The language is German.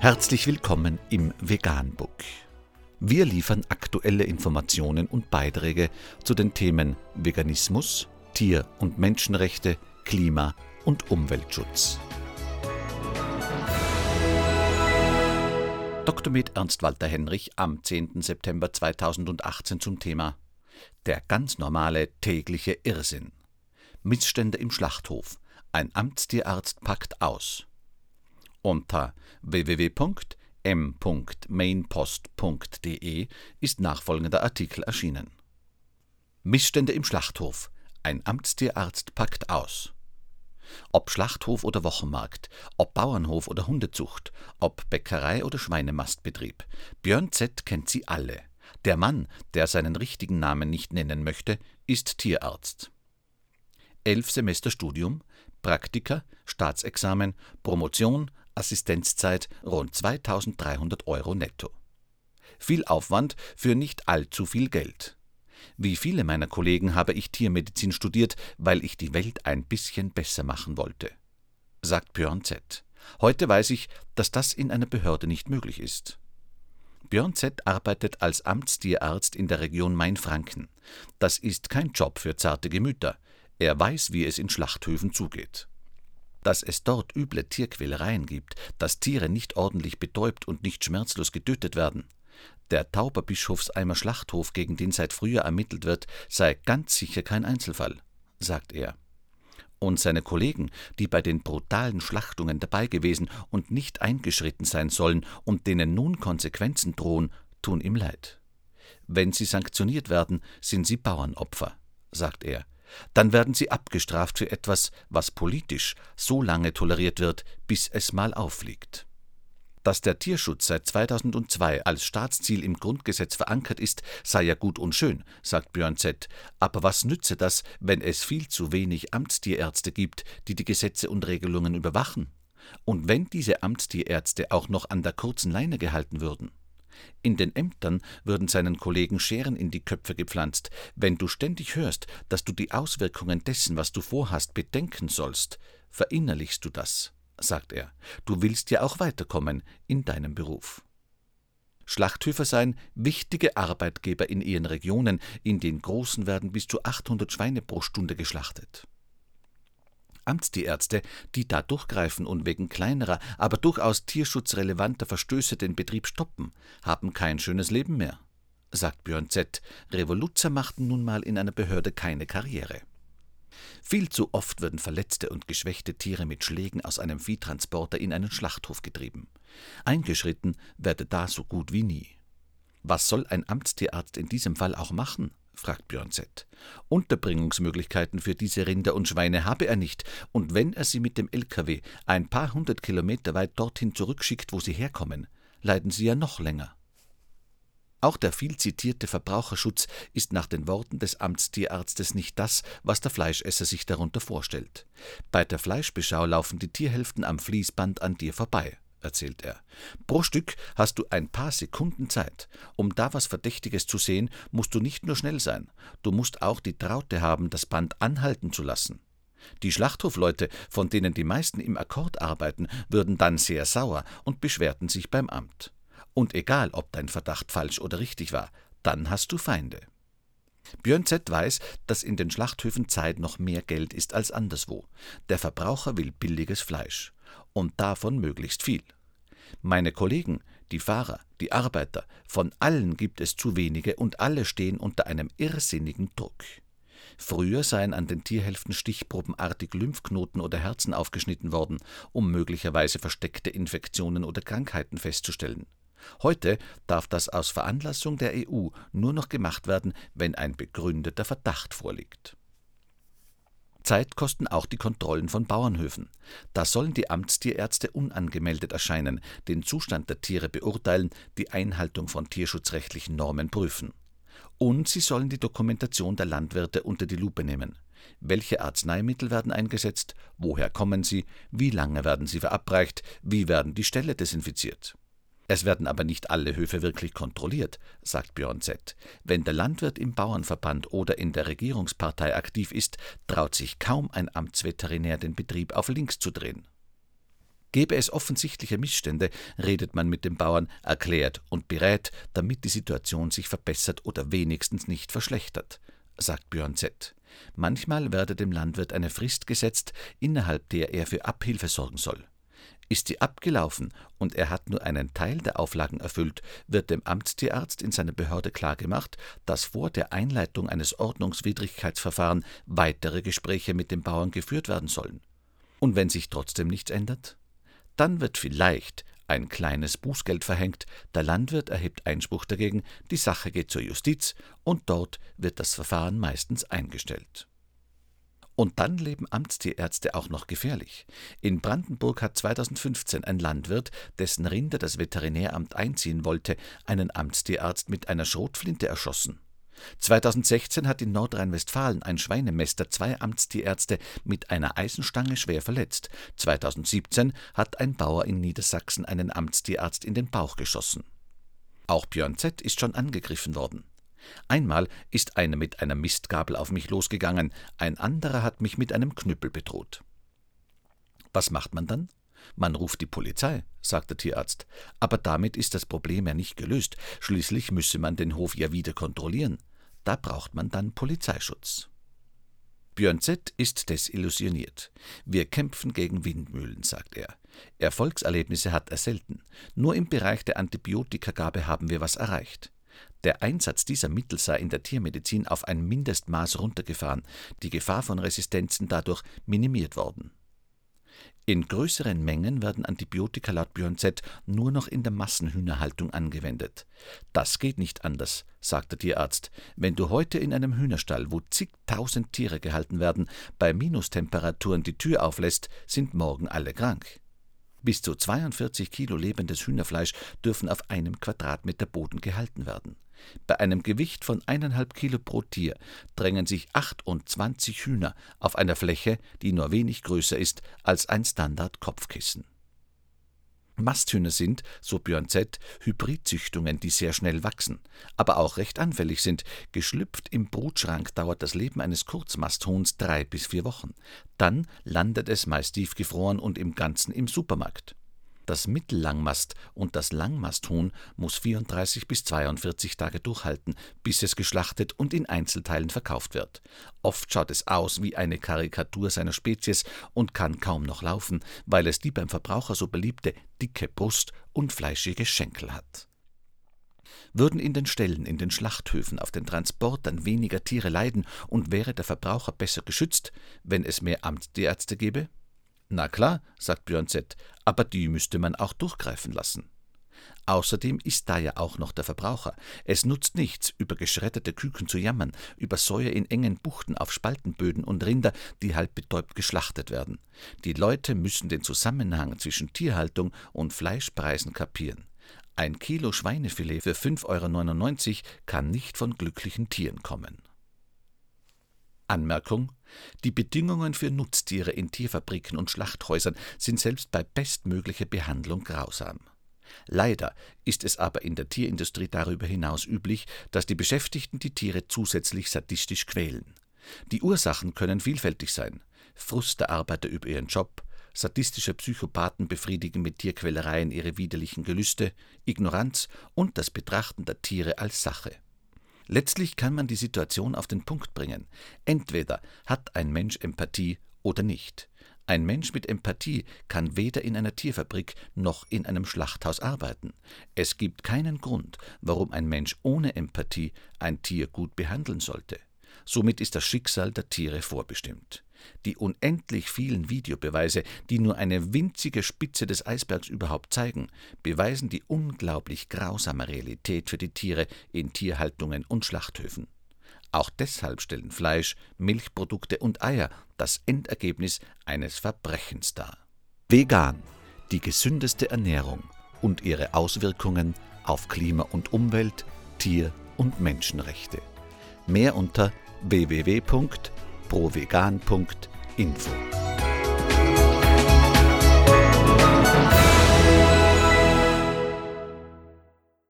Herzlich willkommen im Veganbook. Wir liefern aktuelle Informationen und Beiträge zu den Themen Veganismus, Tier- und Menschenrechte, Klima- und Umweltschutz. Dr. Med Ernst Walter Henrich am 10. September 2018 zum Thema Der ganz normale tägliche Irrsinn. Missstände im Schlachthof. Ein Amtstierarzt packt aus. Unter www.m.mainpost.de ist nachfolgender Artikel erschienen. Missstände im Schlachthof. Ein Amtstierarzt packt aus. Ob Schlachthof oder Wochenmarkt, ob Bauernhof oder Hundezucht, ob Bäckerei oder Schweinemastbetrieb, Björn Z. kennt sie alle. Der Mann, der seinen richtigen Namen nicht nennen möchte, ist Tierarzt. Elf Semester Studium, Praktika, Staatsexamen, Promotion, Assistenzzeit rund 2300 Euro netto. Viel Aufwand für nicht allzu viel Geld. Wie viele meiner Kollegen habe ich Tiermedizin studiert, weil ich die Welt ein bisschen besser machen wollte. Sagt Björn Z. Heute weiß ich, dass das in einer Behörde nicht möglich ist. Björn Z. arbeitet als Amtstierarzt in der Region Mainfranken. Das ist kein Job für zarte Gemüter. Er weiß, wie es in Schlachthöfen zugeht. Dass es dort üble Tierquälereien gibt, dass Tiere nicht ordentlich betäubt und nicht schmerzlos getötet werden, der Tauberbischofseimer Schlachthof, gegen den seit früher ermittelt wird, sei ganz sicher kein Einzelfall, sagt er. Und seine Kollegen, die bei den brutalen Schlachtungen dabei gewesen und nicht eingeschritten sein sollen und denen nun Konsequenzen drohen, tun ihm leid. Wenn sie sanktioniert werden, sind sie Bauernopfer, sagt er. Dann werden sie abgestraft für etwas, was politisch so lange toleriert wird, bis es mal auffliegt. Dass der Tierschutz seit 2002 als Staatsziel im Grundgesetz verankert ist, sei ja gut und schön, sagt Björn Z. Aber was nütze das, wenn es viel zu wenig Amtstierärzte gibt, die die Gesetze und Regelungen überwachen? Und wenn diese Amtstierärzte auch noch an der kurzen Leine gehalten würden? In den Ämtern würden seinen Kollegen Scheren in die Köpfe gepflanzt. Wenn du ständig hörst, dass du die Auswirkungen dessen, was du vorhast, bedenken sollst, verinnerlichst du das sagt er, du willst ja auch weiterkommen in deinem Beruf. Schlachthöfer seien wichtige Arbeitgeber in ihren Regionen, in den großen werden bis zu 800 Schweine pro Stunde geschlachtet. Amtstierärzte, die da durchgreifen und wegen kleinerer, aber durchaus tierschutzrelevanter Verstöße den Betrieb stoppen, haben kein schönes Leben mehr, sagt Björn Z. Revoluzer machten nun mal in einer Behörde keine Karriere. Viel zu oft würden verletzte und geschwächte Tiere mit Schlägen aus einem Viehtransporter in einen Schlachthof getrieben. Eingeschritten werde da so gut wie nie. Was soll ein Amtstierarzt in diesem Fall auch machen? Fragt Björn Z. Unterbringungsmöglichkeiten für diese Rinder und Schweine habe er nicht, und wenn er sie mit dem LKW ein paar hundert Kilometer weit dorthin zurückschickt, wo sie herkommen, leiden sie ja noch länger. Auch der viel zitierte Verbraucherschutz ist nach den Worten des Amtstierarztes nicht das, was der Fleischesser sich darunter vorstellt. Bei der Fleischbeschau laufen die Tierhälften am Fließband an dir vorbei, erzählt er. Pro Stück hast du ein paar Sekunden Zeit. Um da was Verdächtiges zu sehen, musst du nicht nur schnell sein, du musst auch die Traute haben, das Band anhalten zu lassen. Die Schlachthofleute, von denen die meisten im Akkord arbeiten, würden dann sehr sauer und beschwerten sich beim Amt. Und egal, ob dein Verdacht falsch oder richtig war, dann hast du Feinde. Björn Z. weiß, dass in den Schlachthöfen Zeit noch mehr Geld ist als anderswo. Der Verbraucher will billiges Fleisch. Und davon möglichst viel. Meine Kollegen, die Fahrer, die Arbeiter, von allen gibt es zu wenige und alle stehen unter einem irrsinnigen Druck. Früher seien an den Tierhälften stichprobenartig Lymphknoten oder Herzen aufgeschnitten worden, um möglicherweise versteckte Infektionen oder Krankheiten festzustellen. Heute darf das aus Veranlassung der EU nur noch gemacht werden, wenn ein begründeter Verdacht vorliegt. Zeit kosten auch die Kontrollen von Bauernhöfen. Da sollen die Amtstierärzte unangemeldet erscheinen, den Zustand der Tiere beurteilen, die Einhaltung von tierschutzrechtlichen Normen prüfen. Und sie sollen die Dokumentation der Landwirte unter die Lupe nehmen. Welche Arzneimittel werden eingesetzt? Woher kommen sie? Wie lange werden sie verabreicht? Wie werden die Ställe desinfiziert? Es werden aber nicht alle Höfe wirklich kontrolliert, sagt Björn Z. Wenn der Landwirt im Bauernverband oder in der Regierungspartei aktiv ist, traut sich kaum ein Amtsveterinär den Betrieb auf links zu drehen. Gäbe es offensichtliche Missstände, redet man mit dem Bauern, erklärt und berät, damit die Situation sich verbessert oder wenigstens nicht verschlechtert, sagt Björn Z. Manchmal werde dem Landwirt eine Frist gesetzt, innerhalb der er für Abhilfe sorgen soll. Ist die abgelaufen und er hat nur einen Teil der Auflagen erfüllt, wird dem Amtstierarzt in seiner Behörde klargemacht, dass vor der Einleitung eines Ordnungswidrigkeitsverfahrens weitere Gespräche mit dem Bauern geführt werden sollen. Und wenn sich trotzdem nichts ändert? Dann wird vielleicht ein kleines Bußgeld verhängt, der Landwirt erhebt Einspruch dagegen, die Sache geht zur Justiz und dort wird das Verfahren meistens eingestellt. Und dann leben Amtstierärzte auch noch gefährlich. In Brandenburg hat 2015 ein Landwirt, dessen Rinder das Veterinäramt einziehen wollte, einen Amtstierarzt mit einer Schrotflinte erschossen. 2016 hat in Nordrhein-Westfalen ein Schweinemester zwei Amtstierärzte mit einer Eisenstange schwer verletzt. 2017 hat ein Bauer in Niedersachsen einen Amtstierarzt in den Bauch geschossen. Auch Björn Z. ist schon angegriffen worden. Einmal ist einer mit einer Mistgabel auf mich losgegangen, ein anderer hat mich mit einem Knüppel bedroht. Was macht man dann? Man ruft die Polizei, sagt der Tierarzt. Aber damit ist das Problem ja nicht gelöst. Schließlich müsse man den Hof ja wieder kontrollieren. Da braucht man dann Polizeischutz. Björn Z. ist desillusioniert. Wir kämpfen gegen Windmühlen, sagt er. Erfolgserlebnisse hat er selten. Nur im Bereich der Antibiotikagabe haben wir was erreicht. Der Einsatz dieser Mittel sei in der Tiermedizin auf ein Mindestmaß runtergefahren, die Gefahr von Resistenzen dadurch minimiert worden. In größeren Mengen werden Antibiotika laut Björn Z. nur noch in der Massenhühnerhaltung angewendet. Das geht nicht anders, sagt der Tierarzt. Wenn du heute in einem Hühnerstall, wo zigtausend Tiere gehalten werden, bei Minustemperaturen die Tür auflässt, sind morgen alle krank. Bis zu 42 Kilo lebendes Hühnerfleisch dürfen auf einem Quadratmeter Boden gehalten werden. Bei einem Gewicht von eineinhalb Kilo pro Tier drängen sich 28 Hühner auf einer Fläche, die nur wenig größer ist als ein Standard-Kopfkissen. Masthühner sind, so Björn Z., Hybridzüchtungen, die sehr schnell wachsen, aber auch recht anfällig sind. Geschlüpft im Brutschrank dauert das Leben eines Kurzmasthuhns drei bis vier Wochen. Dann landet es meist tiefgefroren und im Ganzen im Supermarkt. Das Mittellangmast und das Langmasthuhn muss 34 bis 42 Tage durchhalten, bis es geschlachtet und in Einzelteilen verkauft wird. Oft schaut es aus wie eine Karikatur seiner Spezies und kann kaum noch laufen, weil es die beim Verbraucher so beliebte dicke Brust und fleischige Schenkel hat. Würden in den Ställen, in den Schlachthöfen, auf den Transportern weniger Tiere leiden und wäre der Verbraucher besser geschützt, wenn es mehr Amtsärzte gäbe? Na klar, sagt Björn Z., aber die müsste man auch durchgreifen lassen. Außerdem ist da ja auch noch der Verbraucher. Es nutzt nichts, über geschredderte Küken zu jammern, über Säue in engen Buchten auf Spaltenböden und Rinder, die halb betäubt geschlachtet werden. Die Leute müssen den Zusammenhang zwischen Tierhaltung und Fleischpreisen kapieren. Ein Kilo Schweinefilet für 5,99 Euro kann nicht von glücklichen Tieren kommen. Anmerkung Die Bedingungen für Nutztiere in Tierfabriken und Schlachthäusern sind selbst bei bestmöglicher Behandlung grausam. Leider ist es aber in der Tierindustrie darüber hinaus üblich, dass die Beschäftigten die Tiere zusätzlich sadistisch quälen. Die Ursachen können vielfältig sein: Frust der Arbeiter über ihren Job, sadistische Psychopathen befriedigen mit Tierquälereien ihre widerlichen Gelüste, Ignoranz und das Betrachten der Tiere als Sache. Letztlich kann man die Situation auf den Punkt bringen. Entweder hat ein Mensch Empathie oder nicht. Ein Mensch mit Empathie kann weder in einer Tierfabrik noch in einem Schlachthaus arbeiten. Es gibt keinen Grund, warum ein Mensch ohne Empathie ein Tier gut behandeln sollte. Somit ist das Schicksal der Tiere vorbestimmt. Die unendlich vielen Videobeweise, die nur eine winzige Spitze des Eisbergs überhaupt zeigen, beweisen die unglaublich grausame Realität für die Tiere in Tierhaltungen und Schlachthöfen. Auch deshalb stellen Fleisch, Milchprodukte und Eier das Endergebnis eines Verbrechens dar. Vegan, die gesündeste Ernährung und ihre Auswirkungen auf Klima und Umwelt, Tier- und Menschenrechte. Mehr unter www.vegan.info provegan.info.